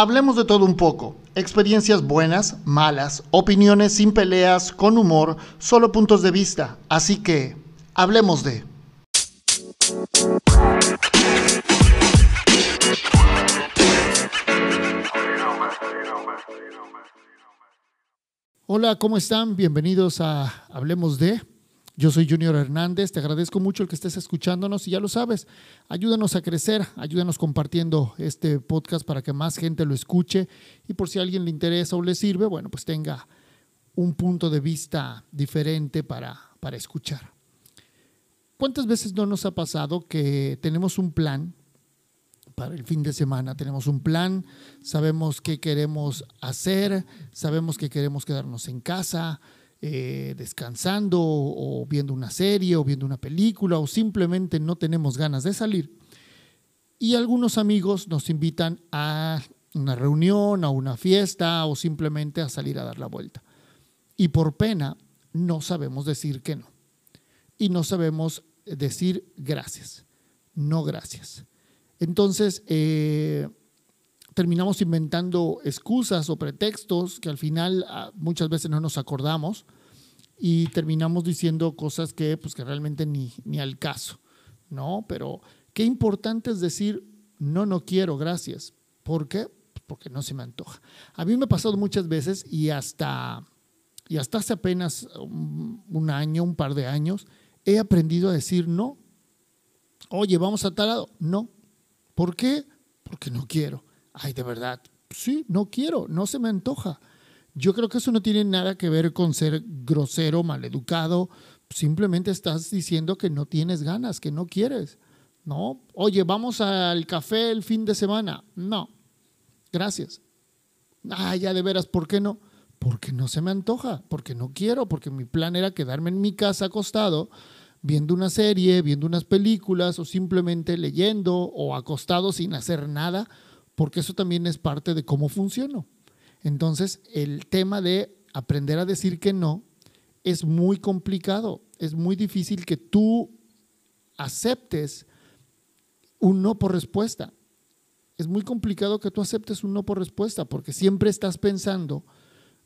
Hablemos de todo un poco. Experiencias buenas, malas, opiniones sin peleas, con humor, solo puntos de vista. Así que, hablemos de... Hola, ¿cómo están? Bienvenidos a Hablemos de... Yo soy Junior Hernández, te agradezco mucho el que estés escuchándonos y ya lo sabes, ayúdanos a crecer, ayúdanos compartiendo este podcast para que más gente lo escuche y por si a alguien le interesa o le sirve, bueno, pues tenga un punto de vista diferente para, para escuchar. ¿Cuántas veces no nos ha pasado que tenemos un plan para el fin de semana? Tenemos un plan, sabemos qué queremos hacer, sabemos que queremos quedarnos en casa, eh, descansando o viendo una serie o viendo una película o simplemente no tenemos ganas de salir. Y algunos amigos nos invitan a una reunión, a una fiesta o simplemente a salir a dar la vuelta. Y por pena no sabemos decir que no. Y no sabemos decir gracias. No gracias. Entonces, eh, terminamos inventando excusas o pretextos que al final ah, muchas veces no nos acordamos y terminamos diciendo cosas que, pues, que realmente ni, ni al caso, ¿no? Pero qué importante es decir, no, no quiero, gracias. ¿Por qué? Porque no se me antoja. A mí me ha pasado muchas veces y hasta, y hasta hace apenas un, un año, un par de años, he aprendido a decir no. Oye, vamos a tal lado. No. ¿Por qué? Porque no quiero ay, de verdad, sí, no quiero, no se me antoja. Yo creo que eso no tiene nada que ver con ser grosero, maleducado. Simplemente estás diciendo que no tienes ganas, que no quieres. No, oye, vamos al café el fin de semana. No, gracias. Ah, ya de veras, ¿por qué no? Porque no se me antoja, porque no quiero, porque mi plan era quedarme en mi casa acostado viendo una serie, viendo unas películas o simplemente leyendo o acostado sin hacer nada porque eso también es parte de cómo funciono. Entonces, el tema de aprender a decir que no es muy complicado, es muy difícil que tú aceptes un no por respuesta. Es muy complicado que tú aceptes un no por respuesta, porque siempre estás pensando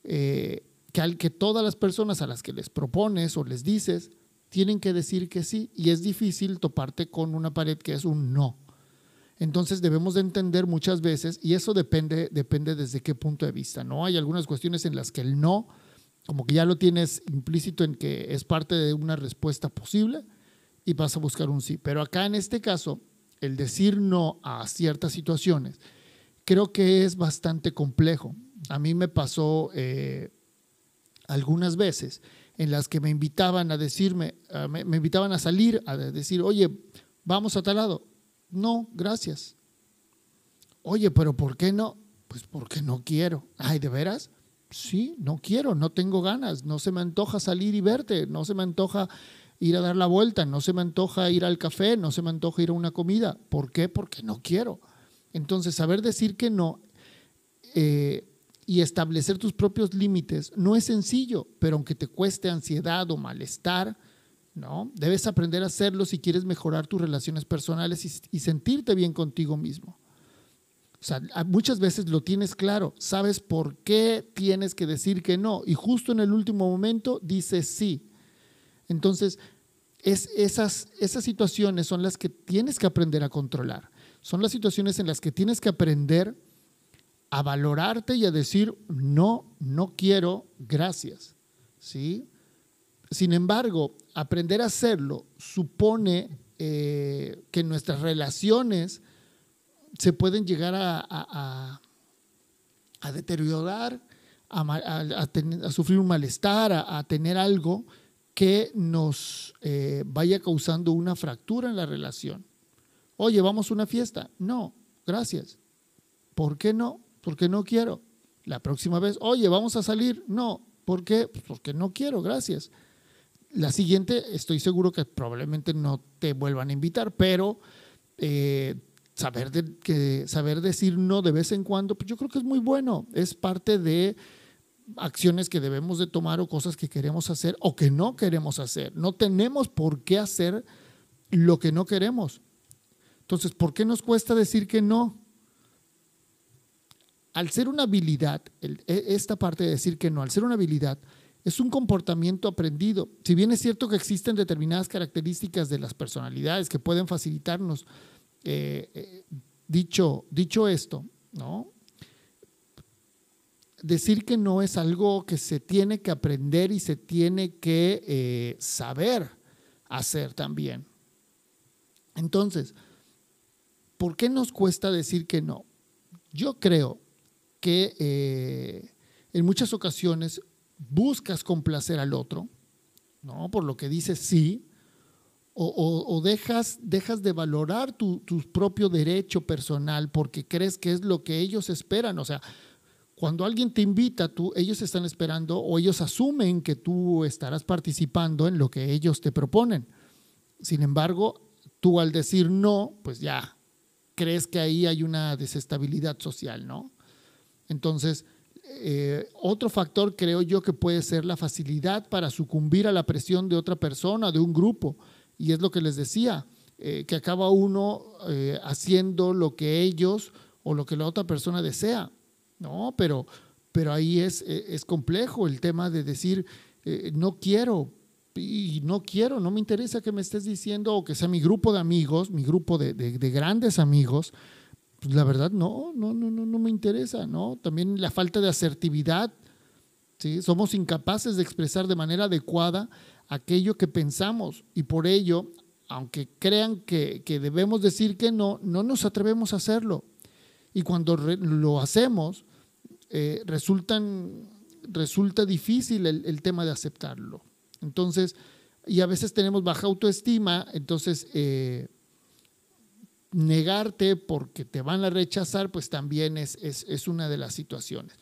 eh, que, al, que todas las personas a las que les propones o les dices tienen que decir que sí, y es difícil toparte con una pared que es un no. Entonces debemos de entender muchas veces, y eso depende, depende desde qué punto de vista, ¿no? Hay algunas cuestiones en las que el no, como que ya lo tienes implícito en que es parte de una respuesta posible y vas a buscar un sí. Pero acá en este caso, el decir no a ciertas situaciones, creo que es bastante complejo. A mí me pasó eh, algunas veces en las que me invitaban a decirme, me, me invitaban a salir, a decir, oye, vamos a tal lado no, gracias. Oye, pero ¿por qué no? Pues porque no quiero. Ay, ¿de veras? Sí, no quiero, no tengo ganas, no se me antoja salir y verte, no se me antoja ir a dar la vuelta, no se me antoja ir al café, no se me antoja ir a una comida. ¿Por qué? Porque no quiero. Entonces, saber decir que no eh, y establecer tus propios límites no es sencillo, pero aunque te cueste ansiedad o malestar, ¿no? Debes aprender a hacerlo si quieres mejorar tus relaciones personales y, sentirte bien contigo mismo. O sea, muchas veces lo tienes claro, sabes por qué tienes que decir que no y justo en el último momento dices sí. Entonces, es esas, esas situaciones son las que tienes que aprender a controlar. Son las situaciones en las que tienes que aprender a valorarte y a decir, no, no quiero, gracias. ¿Sí? Sin embargo, aprender a hacerlo supone eh, que nuestras relaciones se pueden llegar a, deteriorar, a, sufrir un malestar, a, tener algo que nos eh, vaya causando una fractura en la relación. Oye, vamos a una fiesta. No, gracias. ¿Por qué no? Porque no quiero. La próxima vez, oye, vamos a salir. No, ¿por qué? Pues porque no quiero, gracias. La siguiente, estoy seguro que probablemente no te vuelvan a invitar, pero eh, saber, que, saber decir no de vez en cuando, pues yo creo que es muy bueno. Es parte de acciones que debemos de tomar o cosas que queremos hacer o que no queremos hacer. No tenemos por qué hacer lo que no queremos. Entonces, ¿por qué nos cuesta decir que no? al ser una habilidad, e, esta parte de decir que no, al ser una habilidad, es un comportamiento aprendido. Si bien es cierto que existen determinadas características de las personalidades que pueden facilitarnos, eh, eh, dicho, dicho esto, ¿no? Decir que no es algo que se tiene que aprender y se tiene que eh, saber hacer también. Entonces, ¿por qué nos cuesta decir que no? Yo creo que en muchas ocasiones buscas complacer al otro, ¿no? Por lo que dices sí, o, dejas, de valorar tu, propio derecho personal porque crees que es lo que ellos esperan. O sea, cuando alguien te invita, tú, ellos están esperando o ellos asumen que tú estarás participando en lo que ellos te proponen. Sin embargo, tú al decir no, pues ya crees que ahí hay una desestabilidad social, ¿no? Entonces, eh, otro factor creo yo que puede ser la facilidad para sucumbir a la presión de otra persona, de un grupo. Y es lo que les decía, eh, que acaba uno eh, haciendo lo que ellos o lo que la otra persona desea. No, pero, pero ahí es, es complejo el tema de decir, no quiero, y no quiero, no me interesa que me estés diciendo o que sea mi grupo de amigos, mi grupo de, de grandes amigos, pues la verdad no, no, no, no, no me interesa, ¿no? También la falta de asertividad, ¿sí? Somos incapaces de expresar de manera adecuada aquello que pensamos y por ello, aunque crean que, debemos decir que no, no nos atrevemos a hacerlo. Y cuando lo hacemos, eh, resultan, resulta difícil el, tema de aceptarlo. Entonces, y a veces tenemos baja autoestima, entonces... Eh, negarte porque te van a rechazar, pues también es, es, una de las situaciones.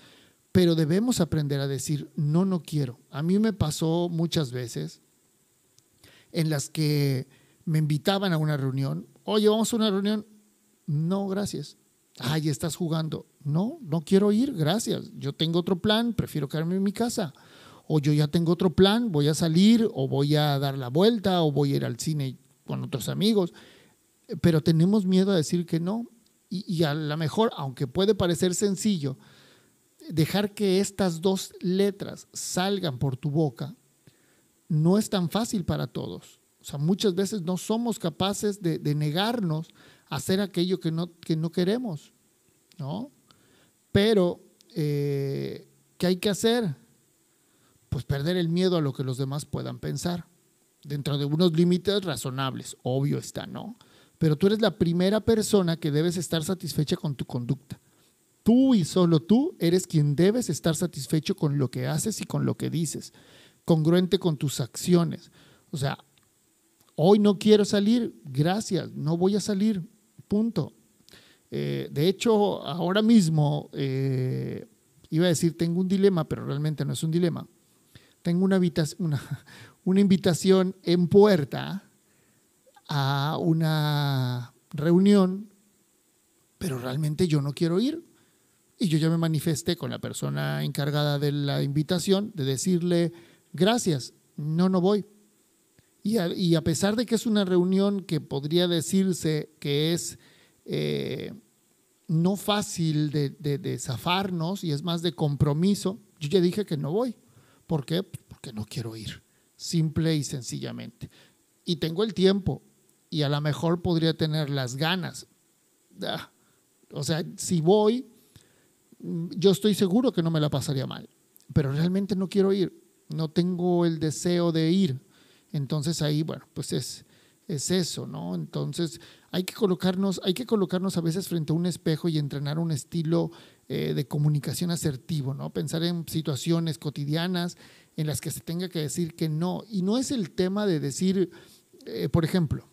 Pero debemos aprender a decir, no, no quiero. A mí me pasó muchas veces en las que me invitaban a una reunión. Oye, vamos a una reunión. No, gracias. Ay, estás jugando. No, no quiero ir, gracias. Yo tengo otro plan, prefiero quedarme en mi casa. O yo ya tengo otro plan, voy a salir o voy a dar la vuelta o voy a ir al cine con otros amigos pero tenemos miedo a decir que no. Y, a lo mejor, aunque puede parecer sencillo, dejar que estas dos letras salgan por tu boca no es tan fácil para todos. O sea, muchas veces no somos capaces de, negarnos a hacer aquello que no, que no queremos, ¿no? Pero, eh, ¿qué hay que hacer? Pues perder el miedo a lo que los demás puedan pensar, dentro de unos límites razonables, obvio está, ¿no? Pero tú eres la primera persona que debes estar satisfecha con tu conducta. Tú y solo tú eres quien debes estar satisfecho con lo que haces y con lo que dices, congruente con tus acciones. O sea, hoy no quiero salir, gracias, no voy a salir, punto. Eh, de hecho, ahora mismo, eh, iba a decir, tengo un dilema, pero realmente no es un dilema. Tengo una, invitación en puerta a una reunión, pero realmente yo no quiero ir. Y yo ya me manifesté con la persona encargada de la invitación de decirle, gracias, no, no voy. Y a, pesar de que es una reunión que podría decirse que es eh, no fácil de, de, zafarnos y es más de compromiso, yo ya dije que no voy. ¿Por qué? Porque no quiero ir, simple y sencillamente. Y tengo el tiempo, y a lo mejor podría tener las ganas. Ah, o sea, si voy, yo estoy seguro que no me la pasaría mal, pero realmente no quiero ir, no tengo el deseo de ir. Entonces ahí, bueno, pues es, es eso, ¿no? Entonces hay que colocarnos, hay que colocarnos a veces frente a un espejo y entrenar un estilo eh, de comunicación asertivo, ¿no? Pensar en situaciones cotidianas en las que se tenga que decir que no. Y no es el tema de decir, eh, por ejemplo,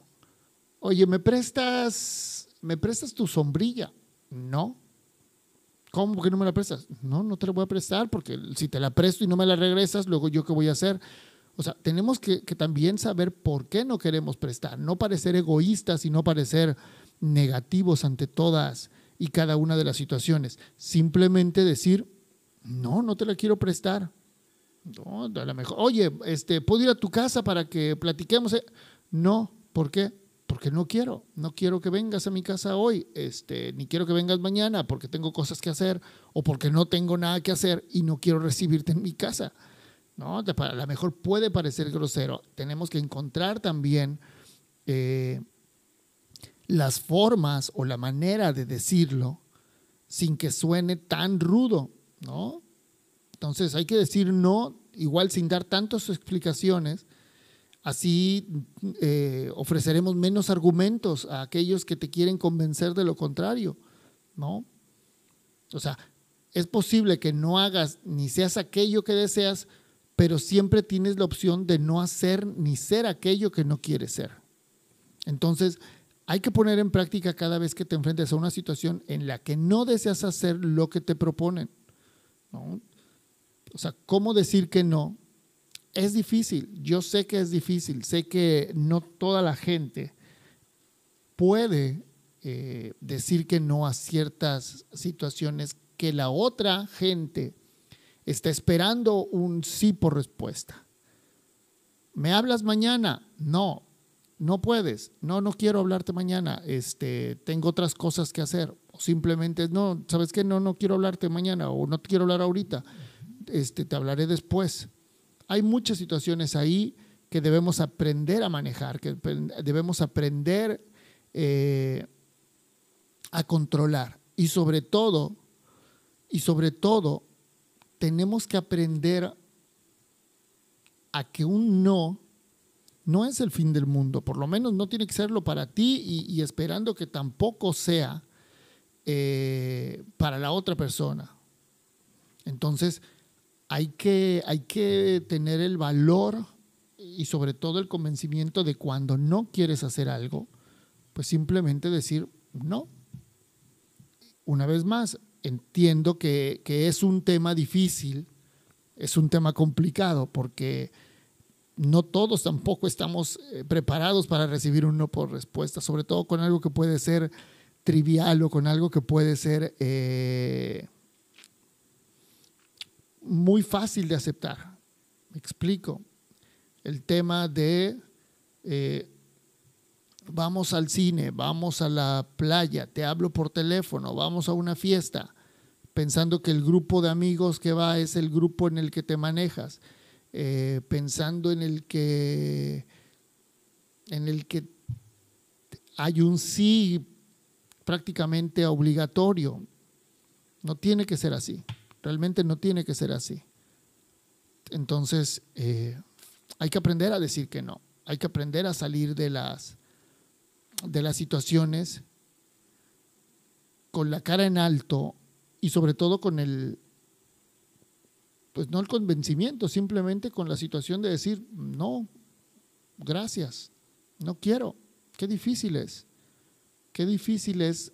Oye, ¿me prestas, ¿me prestas tu sombrilla? No. ¿Cómo que no me la prestas? No, no te la voy a prestar porque si te la presto y no me la regresas, luego yo qué voy a hacer. O sea, tenemos que, también saber por qué no queremos prestar, no parecer egoístas y no parecer negativos ante todas y cada una de las situaciones. Simplemente decir, no, no te la quiero prestar. No, a lo mejor, oye, este, ¿puedo ir a tu casa para que platiquemos? No, ¿por qué? Porque no quiero, no quiero que vengas a mi casa hoy, este, ni quiero que vengas mañana porque tengo cosas que hacer o porque no tengo nada que hacer y no quiero recibirte en mi casa. ¿no? A lo mejor puede parecer grosero. Tenemos que encontrar también eh, las formas o la manera de decirlo sin que suene tan rudo, ¿no? Entonces hay que decir no, igual sin dar tantas explicaciones, así eh, ofreceremos menos argumentos a aquellos que te quieren convencer de lo contrario, ¿no? O sea, es posible que no hagas ni seas aquello que deseas, pero siempre tienes la opción de no hacer ni ser aquello que no quieres ser. Entonces, hay que poner en práctica cada vez que te enfrentes a una situación en la que no deseas hacer lo que te proponen. O sea, ¿cómo decir que no? Es difícil, yo sé que es difícil, sé que no toda la gente puede eh, decir que no a ciertas situaciones que la otra gente está esperando un sí por respuesta. ¿Me hablas mañana? No, no puedes, no, no quiero hablarte mañana, este, tengo otras cosas que hacer, o simplemente, no, ¿sabes qué? No, no quiero hablarte mañana, o no te quiero hablar ahorita, este, te hablaré después. Hay muchas situaciones ahí que debemos aprender a manejar, que debemos aprender eh, a controlar, y sobre todo, y sobre todo, tenemos que aprender a que un no no es el fin del mundo, por lo menos no tiene que serlo para ti y, esperando que tampoco sea eh, para la otra persona. Entonces, hay que, hay que tener el valor y sobre todo el convencimiento de cuando no quieres hacer algo, pues simplemente decir no. Una vez más, entiendo que, que es un tema difícil, es un tema complicado, porque no todos tampoco estamos eh, preparados para recibir un no por respuesta, sobre todo con algo que puede ser trivial o con algo que puede ser eh, muy fácil de aceptar. Me explico. El tema de eh, vamos al cine, vamos a la playa, te hablo por teléfono, vamos a una fiesta, pensando que el grupo de amigos que va es el grupo en el que te manejas eh, pensando en el que en el que hay un sí prácticamente obligatorio. No tiene que ser así. Realmente no tiene que ser así. Entonces, eh, hay que aprender a decir que no. Hay que aprender a salir de las, de las situaciones con la cara en alto y sobre todo con el, pues no el convencimiento, simplemente con la situación de decir, no, gracias, no quiero. Qué difícil es, qué difícil es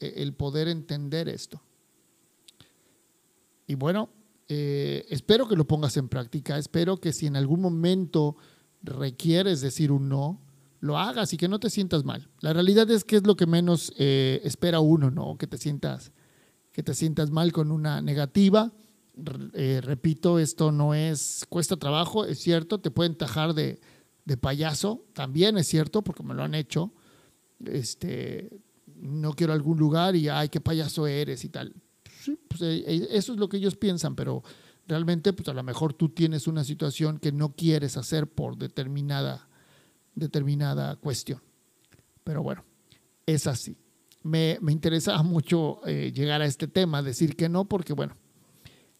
eh, el poder entender esto. Y bueno, eh, espero que lo pongas en práctica, espero que si en algún momento requieres decir un no, lo hagas y que no te sientas mal. La realidad es que es lo que menos eh, espera uno, ¿no? Que te sientas, que te sientas mal con una negativa eh, repito, esto no es, cuesta trabajo, es cierto, te pueden tajar de, payaso, también es cierto, porque me lo han hecho. Este, no quiero algún lugar y, ay, qué payaso eres y tal. Pues, eh, eh, eso es lo que ellos piensan, pero realmente, pues a lo mejor tú tienes una situación que no quieres hacer por determinada, determinada cuestión. Pero bueno, es así. Me, me interesaba mucho llegar a este tema, decir que no, porque bueno,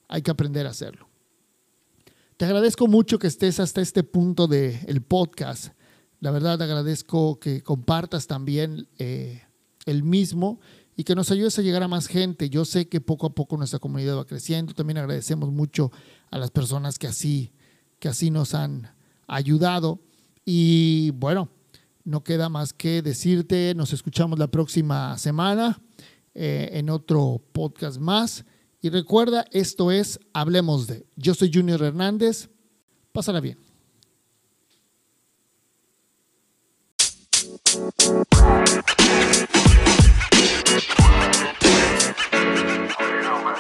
hay que aprender a hacerlo. Te agradezco mucho que estés hasta este punto del podcast. La verdad, agradezco que compartas también eh, el mismo y que nos ayudes a llegar a más gente. Yo sé que poco a poco nuestra comunidad va creciendo. También agradecemos mucho a las personas que así, que así nos han ayudado. Y bueno, no queda más que decirte, nos escuchamos la próxima semana eh, en otro podcast más. Y recuerda, esto es Hablemos de. Yo soy Junior Hernández. Pásala bien.